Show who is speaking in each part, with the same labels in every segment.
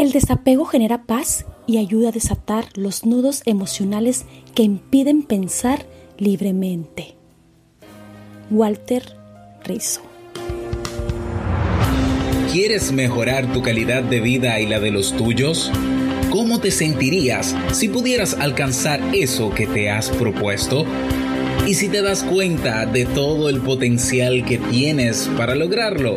Speaker 1: El desapego genera paz y ayuda a desatar los nudos emocionales que impiden pensar libremente. Walter Rizzo
Speaker 2: ¿Quieres mejorar tu calidad de vida y la de los tuyos? ¿Cómo te sentirías si pudieras alcanzar eso que te has propuesto? ¿Y si te das cuenta de todo el potencial que tienes para lograrlo?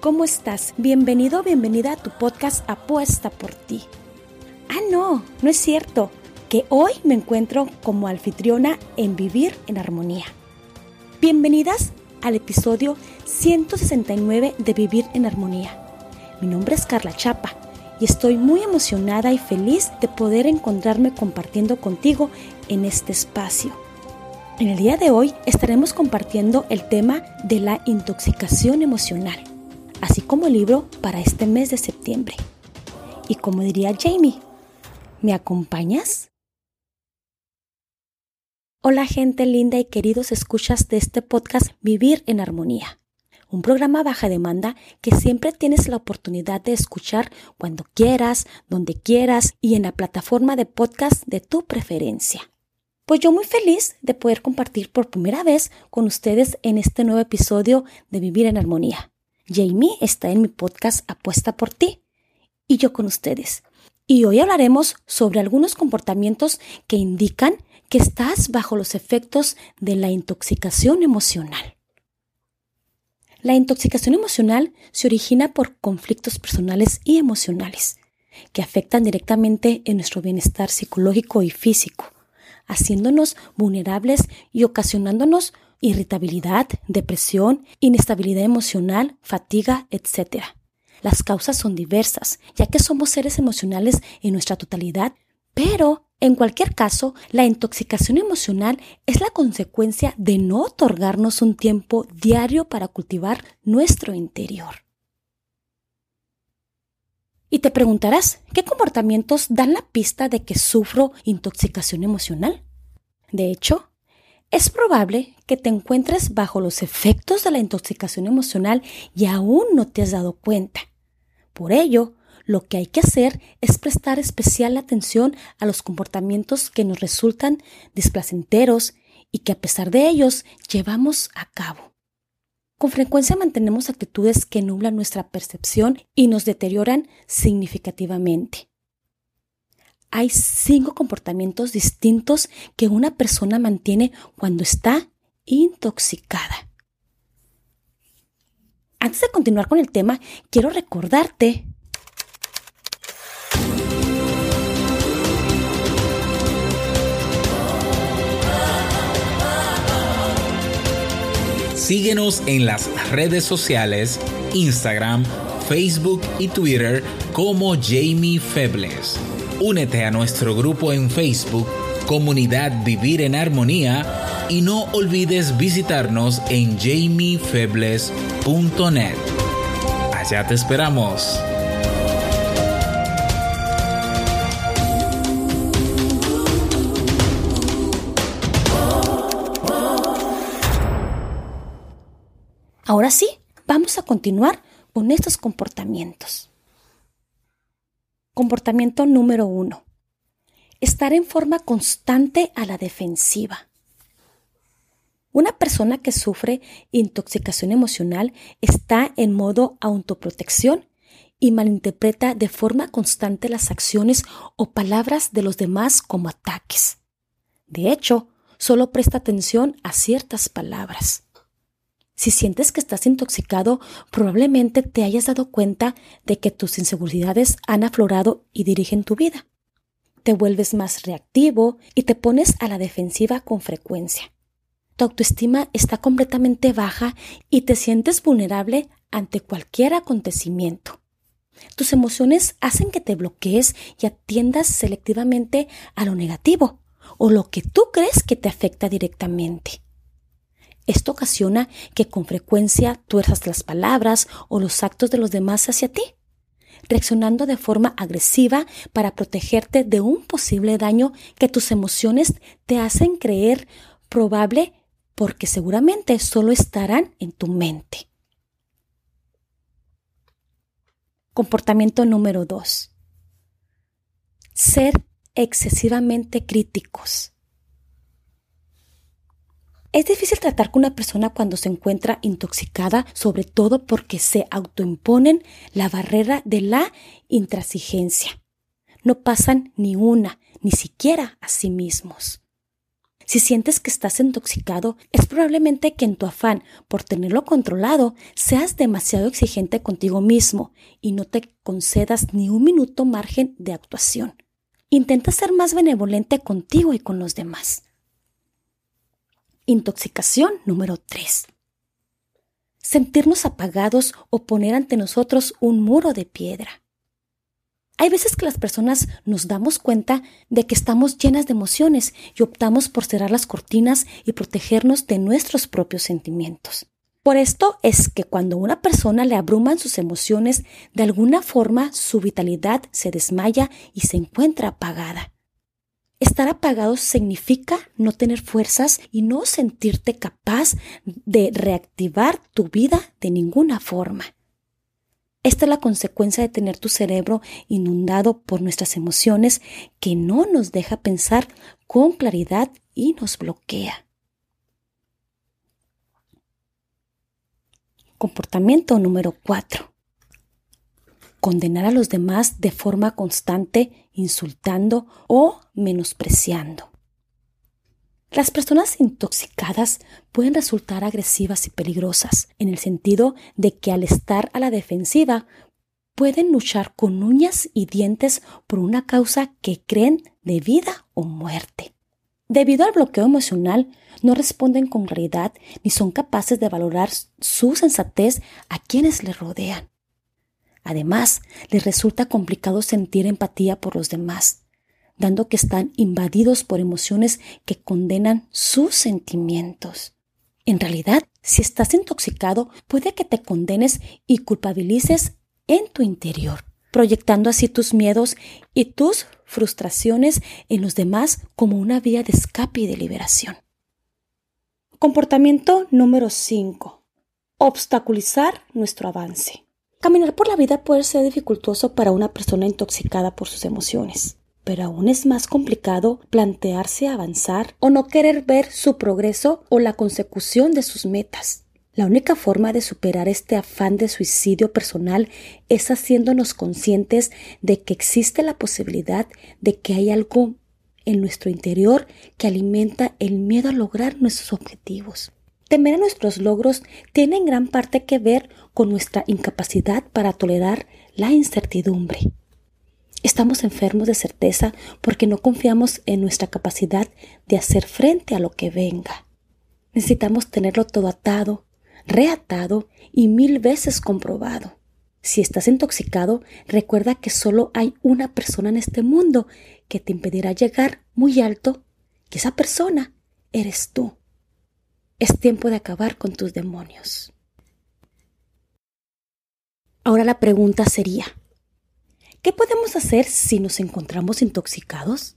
Speaker 1: ¿Cómo estás? Bienvenido, bienvenida a tu podcast Apuesta por ti. Ah, no, no es cierto, que hoy me encuentro como anfitriona en Vivir en Armonía. Bienvenidas al episodio 169 de Vivir en Armonía. Mi nombre es Carla Chapa y estoy muy emocionada y feliz de poder encontrarme compartiendo contigo en este espacio. En el día de hoy estaremos compartiendo el tema de la intoxicación emocional, así como libro para este mes de septiembre. Y como diría Jamie, ¿me acompañas? Hola gente linda y queridos escuchas de este podcast Vivir en Armonía, un programa baja demanda que siempre tienes la oportunidad de escuchar cuando quieras, donde quieras y en la plataforma de podcast de tu preferencia. Pues yo muy feliz de poder compartir por primera vez con ustedes en este nuevo episodio de Vivir en Armonía. Jamie está en mi podcast Apuesta por ti y yo con ustedes. Y hoy hablaremos sobre algunos comportamientos que indican que estás bajo los efectos de la intoxicación emocional. La intoxicación emocional se origina por conflictos personales y emocionales que afectan directamente en nuestro bienestar psicológico y físico haciéndonos vulnerables y ocasionándonos irritabilidad, depresión, inestabilidad emocional, fatiga, etc. Las causas son diversas, ya que somos seres emocionales en nuestra totalidad, pero en cualquier caso, la intoxicación emocional es la consecuencia de no otorgarnos un tiempo diario para cultivar nuestro interior. Y te preguntarás, ¿qué comportamientos dan la pista de que sufro intoxicación emocional? De hecho, es probable que te encuentres bajo los efectos de la intoxicación emocional y aún no te has dado cuenta. Por ello, lo que hay que hacer es prestar especial atención a los comportamientos que nos resultan displacenteros y que a pesar de ellos llevamos a cabo. Con frecuencia mantenemos actitudes que nublan nuestra percepción y nos deterioran significativamente. Hay cinco comportamientos distintos que una persona mantiene cuando está intoxicada. Antes de continuar con el tema, quiero recordarte
Speaker 2: Síguenos en las redes sociales, Instagram, Facebook y Twitter como Jamie Febles. Únete a nuestro grupo en Facebook, Comunidad Vivir en Armonía, y no olvides visitarnos en jamiefebles.net. Allá te esperamos.
Speaker 1: Ahora sí, vamos a continuar con estos comportamientos. Comportamiento número uno. Estar en forma constante a la defensiva. Una persona que sufre intoxicación emocional está en modo autoprotección y malinterpreta de forma constante las acciones o palabras de los demás como ataques. De hecho, solo presta atención a ciertas palabras. Si sientes que estás intoxicado, probablemente te hayas dado cuenta de que tus inseguridades han aflorado y dirigen tu vida. Te vuelves más reactivo y te pones a la defensiva con frecuencia. Tu autoestima está completamente baja y te sientes vulnerable ante cualquier acontecimiento. Tus emociones hacen que te bloquees y atiendas selectivamente a lo negativo o lo que tú crees que te afecta directamente. Esto ocasiona que con frecuencia tuerzas las palabras o los actos de los demás hacia ti, reaccionando de forma agresiva para protegerte de un posible daño que tus emociones te hacen creer probable porque seguramente solo estarán en tu mente. Comportamiento número 2. Ser excesivamente críticos. Es difícil tratar con una persona cuando se encuentra intoxicada, sobre todo porque se autoimponen la barrera de la intransigencia. No pasan ni una, ni siquiera a sí mismos. Si sientes que estás intoxicado, es probablemente que en tu afán por tenerlo controlado seas demasiado exigente contigo mismo y no te concedas ni un minuto margen de actuación. Intenta ser más benevolente contigo y con los demás. Intoxicación número 3. Sentirnos apagados o poner ante nosotros un muro de piedra. Hay veces que las personas nos damos cuenta de que estamos llenas de emociones y optamos por cerrar las cortinas y protegernos de nuestros propios sentimientos. Por esto es que cuando una persona le abruman sus emociones, de alguna forma su vitalidad se desmaya y se encuentra apagada. Estar apagado significa no tener fuerzas y no sentirte capaz de reactivar tu vida de ninguna forma. Esta es la consecuencia de tener tu cerebro inundado por nuestras emociones que no nos deja pensar con claridad y nos bloquea. Comportamiento número 4 condenar a los demás de forma constante, insultando o menospreciando. Las personas intoxicadas pueden resultar agresivas y peligrosas, en el sentido de que al estar a la defensiva pueden luchar con uñas y dientes por una causa que creen de vida o muerte. Debido al bloqueo emocional, no responden con claridad ni son capaces de valorar su sensatez a quienes les rodean. Además, les resulta complicado sentir empatía por los demás, dando que están invadidos por emociones que condenan sus sentimientos. En realidad, si estás intoxicado, puede que te condenes y culpabilices en tu interior, proyectando así tus miedos y tus frustraciones en los demás como una vía de escape y de liberación. Comportamiento número 5. Obstaculizar nuestro avance. Caminar por la vida puede ser dificultoso para una persona intoxicada por sus emociones, pero aún es más complicado plantearse avanzar o no querer ver su progreso o la consecución de sus metas. La única forma de superar este afán de suicidio personal es haciéndonos conscientes de que existe la posibilidad de que hay algo en nuestro interior que alimenta el miedo a lograr nuestros objetivos. Temer a nuestros logros tiene en gran parte que ver con nuestra incapacidad para tolerar la incertidumbre. Estamos enfermos de certeza porque no confiamos en nuestra capacidad de hacer frente a lo que venga. Necesitamos tenerlo todo atado, reatado y mil veces comprobado. Si estás intoxicado, recuerda que solo hay una persona en este mundo que te impedirá llegar muy alto, y esa persona eres tú. Es tiempo de acabar con tus demonios. Ahora la pregunta sería, ¿qué podemos hacer si nos encontramos intoxicados?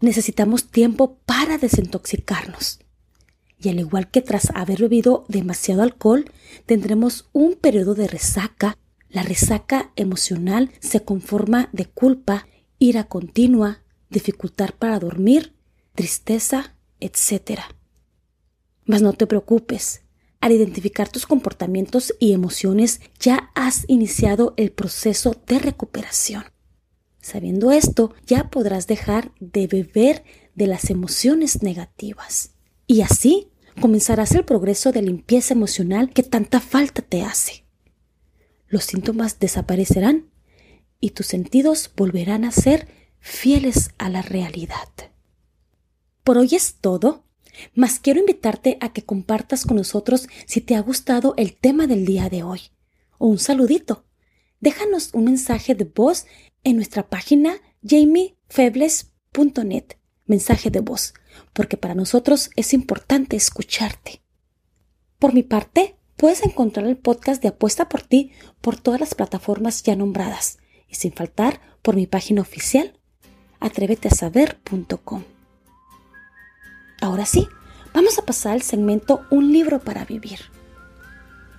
Speaker 1: Necesitamos tiempo para desintoxicarnos. Y al igual que tras haber bebido demasiado alcohol, tendremos un periodo de resaca. La resaca emocional se conforma de culpa, ira continua, dificultad para dormir, tristeza, etc. Mas no te preocupes, al identificar tus comportamientos y emociones, ya has iniciado el proceso de recuperación. Sabiendo esto, ya podrás dejar de beber de las emociones negativas. Y así comenzarás el progreso de limpieza emocional que tanta falta te hace. Los síntomas desaparecerán y tus sentidos volverán a ser fieles a la realidad. Por hoy es todo, mas quiero invitarte a que compartas con nosotros si te ha gustado el tema del día de hoy o un saludito. Déjanos un mensaje de voz en nuestra página jamiefebles.net, mensaje de voz, porque para nosotros es importante escucharte. Por mi parte, puedes encontrar el podcast de Apuesta por ti por todas las plataformas ya nombradas y sin faltar por mi página oficial atréveteasaber.com. Ahora sí, vamos a pasar al segmento Un libro para vivir.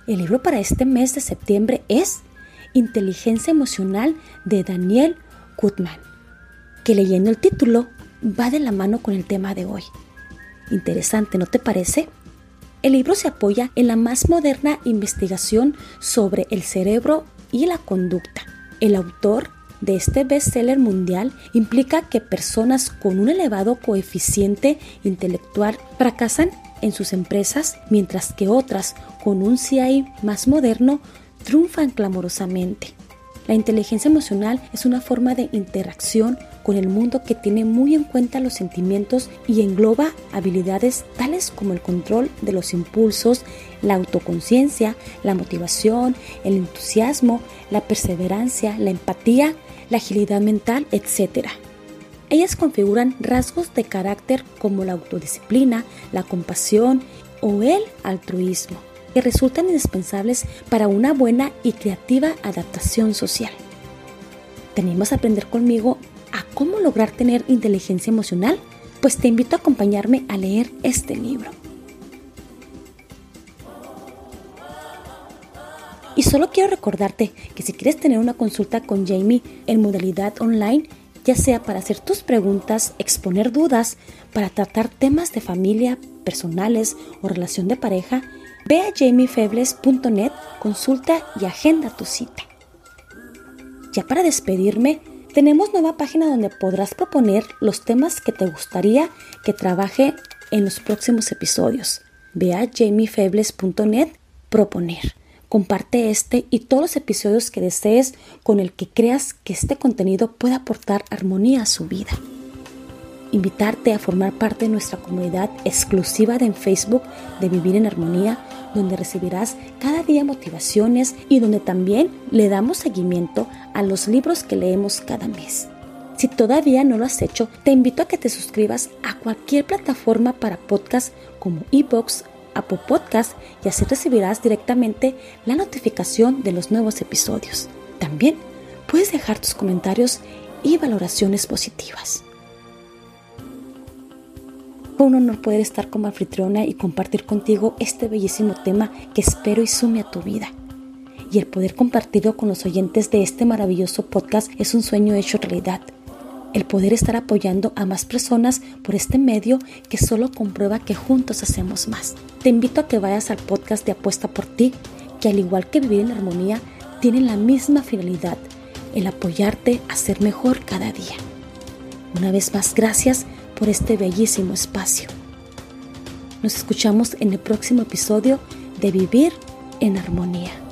Speaker 1: El libro para este mes de septiembre es Inteligencia Emocional de Daniel Goodman, que leyendo el título va de la mano con el tema de hoy. Interesante, ¿no te parece? El libro se apoya en la más moderna investigación sobre el cerebro y la conducta. El autor de este bestseller mundial implica que personas con un elevado coeficiente intelectual fracasan en sus empresas, mientras que otras con un CI más moderno triunfan clamorosamente. La inteligencia emocional es una forma de interacción con el mundo que tiene muy en cuenta los sentimientos y engloba habilidades tales como el control de los impulsos, la autoconciencia, la motivación, el entusiasmo, la perseverancia, la empatía, la agilidad mental, etc. Ellas configuran rasgos de carácter como la autodisciplina, la compasión o el altruismo que resultan indispensables para una buena y creativa adaptación social. ¿Tenemos a aprender conmigo a cómo lograr tener inteligencia emocional? Pues te invito a acompañarme a leer este libro. Y solo quiero recordarte que si quieres tener una consulta con Jamie en modalidad online, ya sea para hacer tus preguntas, exponer dudas, para tratar temas de familia, personales o relación de pareja, Ve a jamiefebles.net, consulta y agenda tu cita. Ya para despedirme, tenemos nueva página donde podrás proponer los temas que te gustaría que trabaje en los próximos episodios. Ve a jamiefebles.net, proponer. Comparte este y todos los episodios que desees con el que creas que este contenido pueda aportar armonía a su vida invitarte a formar parte de nuestra comunidad exclusiva de en Facebook de Vivir en Armonía, donde recibirás cada día motivaciones y donde también le damos seguimiento a los libros que leemos cada mes. Si todavía no lo has hecho, te invito a que te suscribas a cualquier plataforma para podcast como iBox, Apple Podcast y así recibirás directamente la notificación de los nuevos episodios. También puedes dejar tus comentarios y valoraciones positivas. Fue un honor poder estar como anfitriona y compartir contigo este bellísimo tema que espero y sume a tu vida. Y el poder compartirlo con los oyentes de este maravilloso podcast es un sueño hecho realidad. El poder estar apoyando a más personas por este medio que solo comprueba que juntos hacemos más. Te invito a que vayas al podcast de Apuesta por ti, que al igual que vivir en armonía, tiene la misma finalidad, el apoyarte a ser mejor cada día. Una vez más, gracias por este bellísimo espacio. Nos escuchamos en el próximo episodio de Vivir en Armonía.